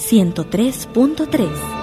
103.3.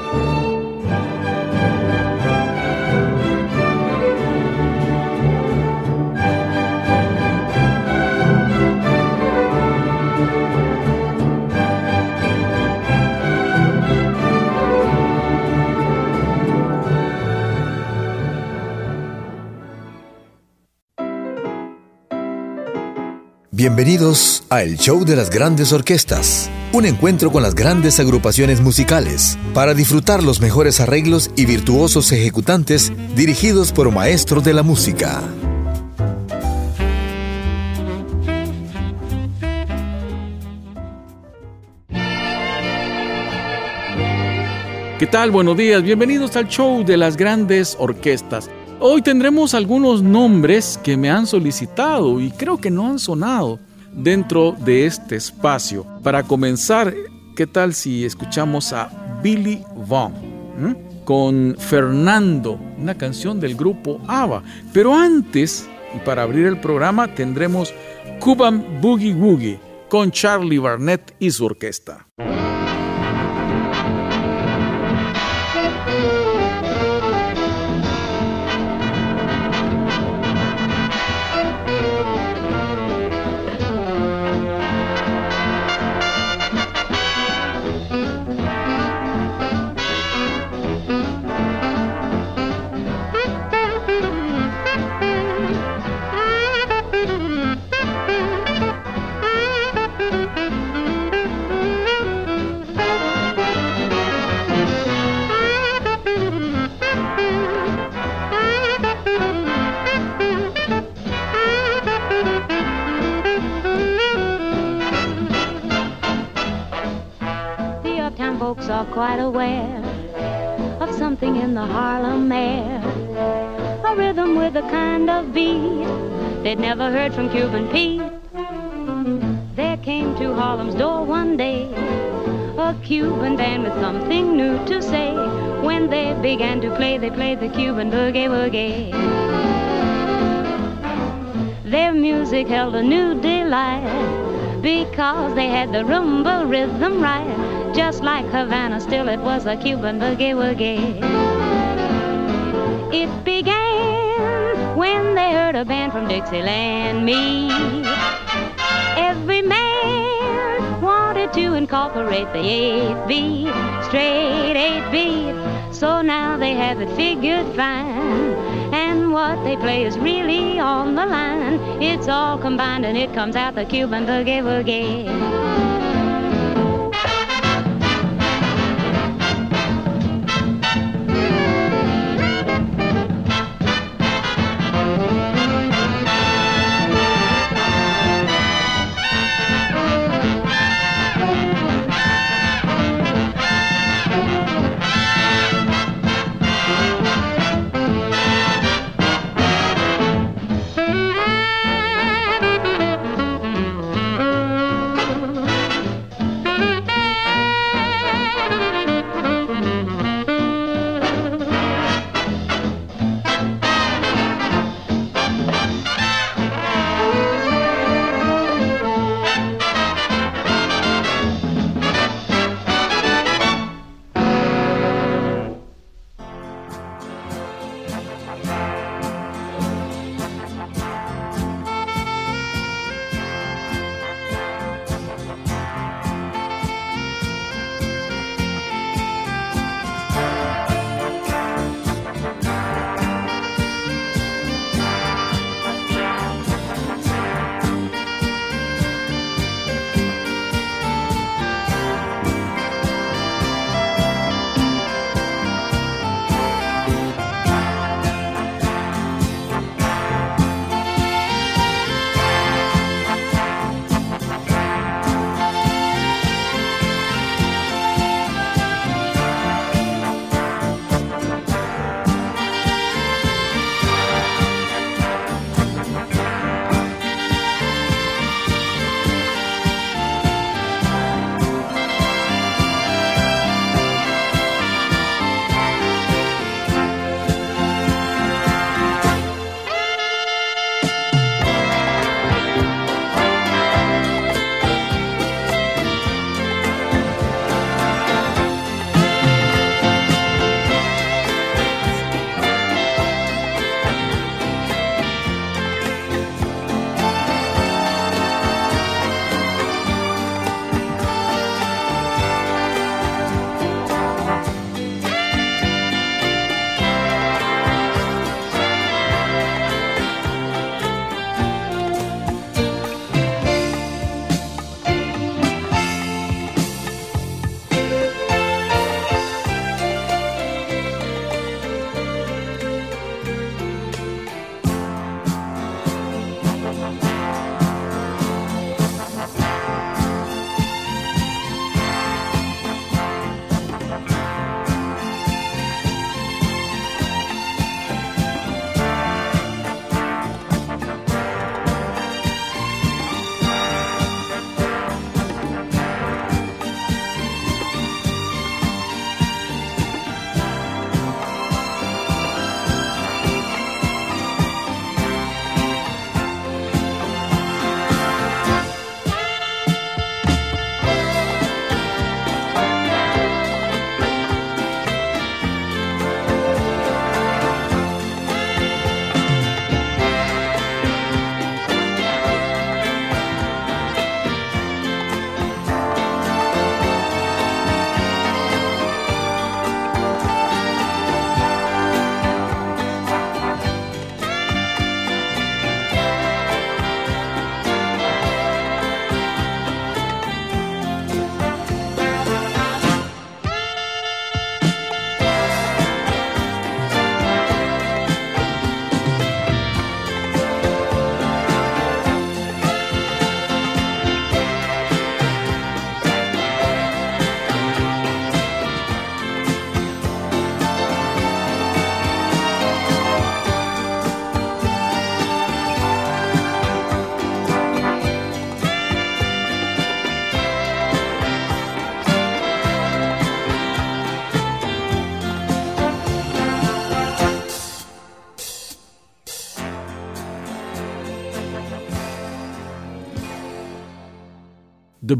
Bienvenidos a El Show de las Grandes Orquestas, un encuentro con las grandes agrupaciones musicales para disfrutar los mejores arreglos y virtuosos ejecutantes dirigidos por maestros de la música. ¿Qué tal? Buenos días, bienvenidos al show de las grandes orquestas. Hoy tendremos algunos nombres que me han solicitado y creo que no han sonado dentro de este espacio. Para comenzar, ¿qué tal si escuchamos a Billy Vaughn? Con Fernando, una canción del grupo ABBA. Pero antes, y para abrir el programa, tendremos Cuban Boogie Woogie con Charlie Barnett y su orquesta. Quite aware of something in the Harlem air. A rhythm with a kind of beat they'd never heard from Cuban Pete. There came to Harlem's door one day a Cuban band with something new to say. When they began to play, they played the Cuban boogie woogie. Their music held a new delight because they had the rumba rhythm right just like Havana, still it was a Cuban boogie woogie. It began when they heard a band from Dixieland meet. Every man wanted to incorporate the eighth beat, straight eight beat. So now they have it figured fine. And what they play is really on the line. It's all combined and it comes out the Cuban boogie woogie.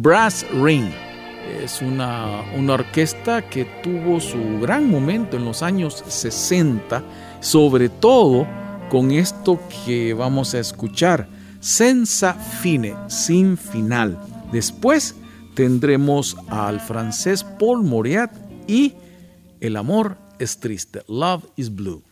Brass Ring. Es una, una orquesta que tuvo su gran momento en los años 60, sobre todo con esto que vamos a escuchar, Senza Fine, sin final. Después tendremos al francés Paul Moriat y El amor es triste, Love is Blue.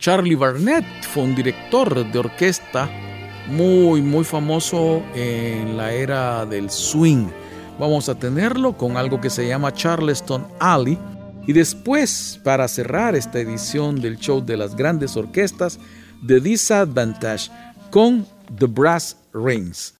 Charlie Barnett fue un director de orquesta muy, muy famoso en la era del swing. Vamos a tenerlo con algo que se llama Charleston Alley. Y después, para cerrar esta edición del show de las grandes orquestas, The Disadvantage con The Brass Rings.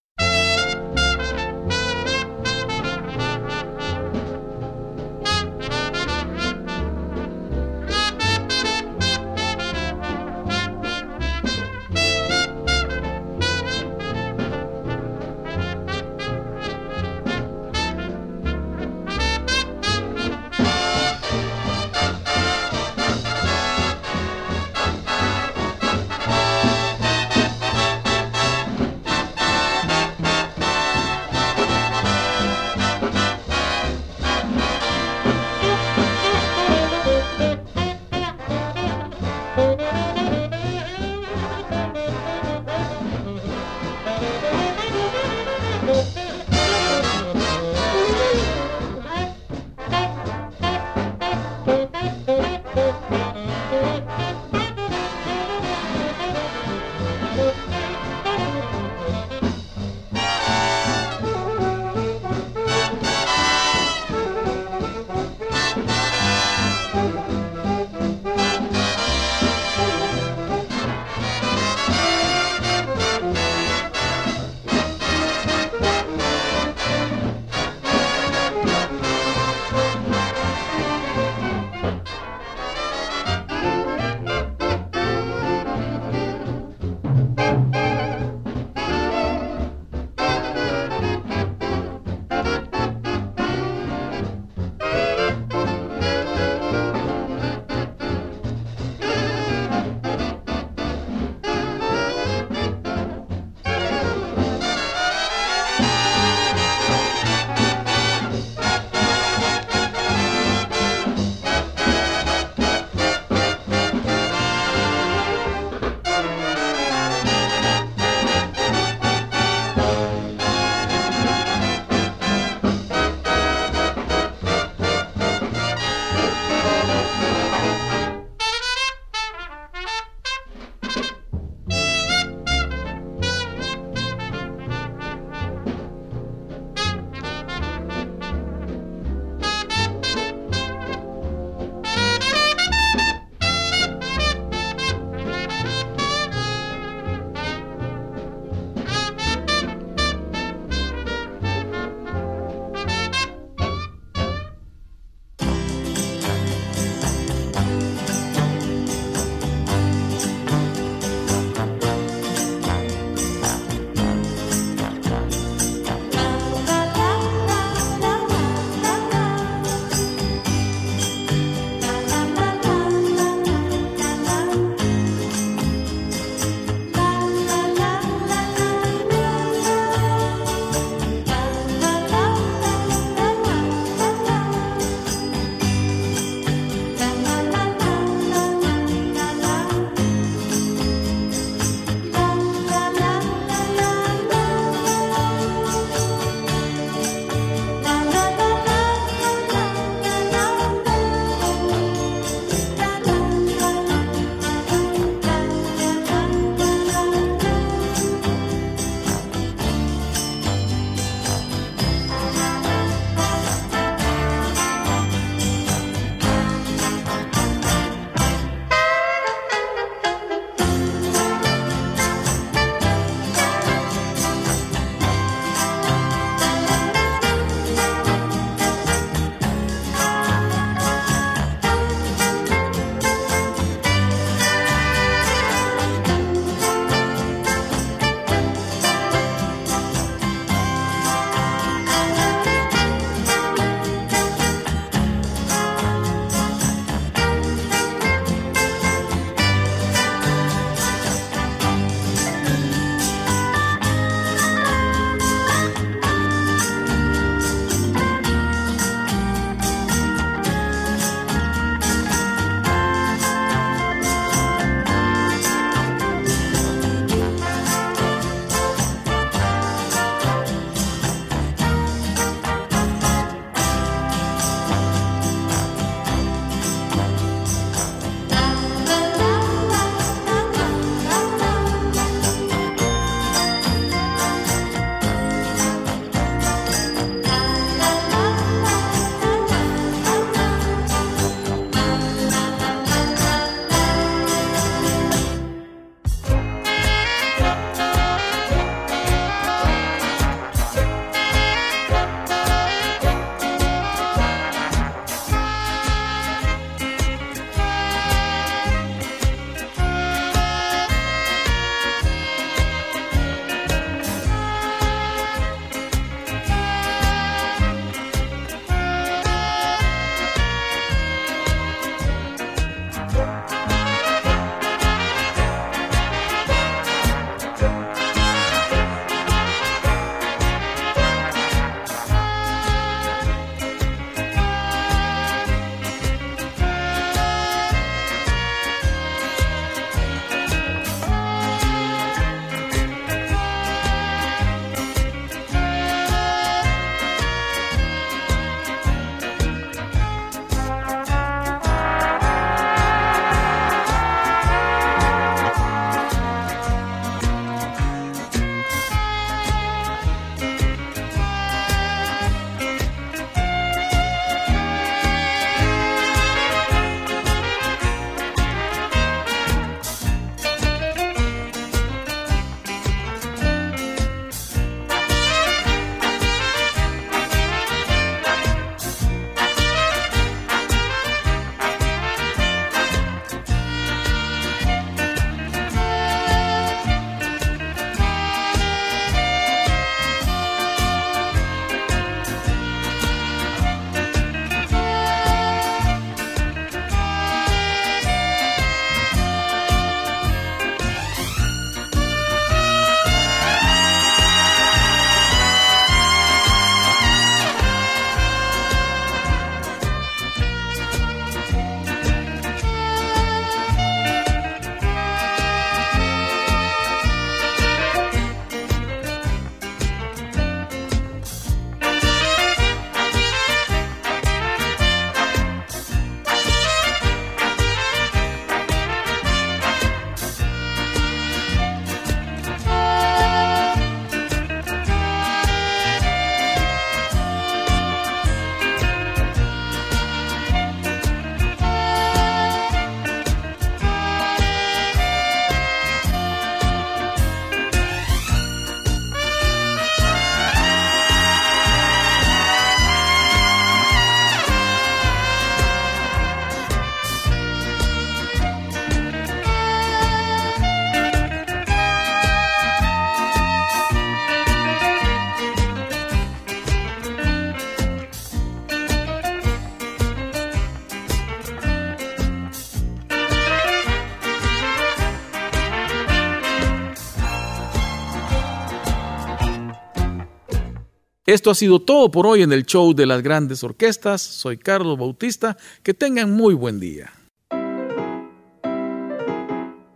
Esto ha sido todo por hoy en el show de las grandes orquestas. Soy Carlos Bautista. Que tengan muy buen día.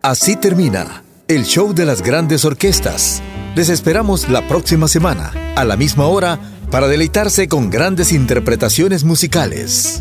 Así termina el show de las grandes orquestas. Les esperamos la próxima semana, a la misma hora, para deleitarse con grandes interpretaciones musicales.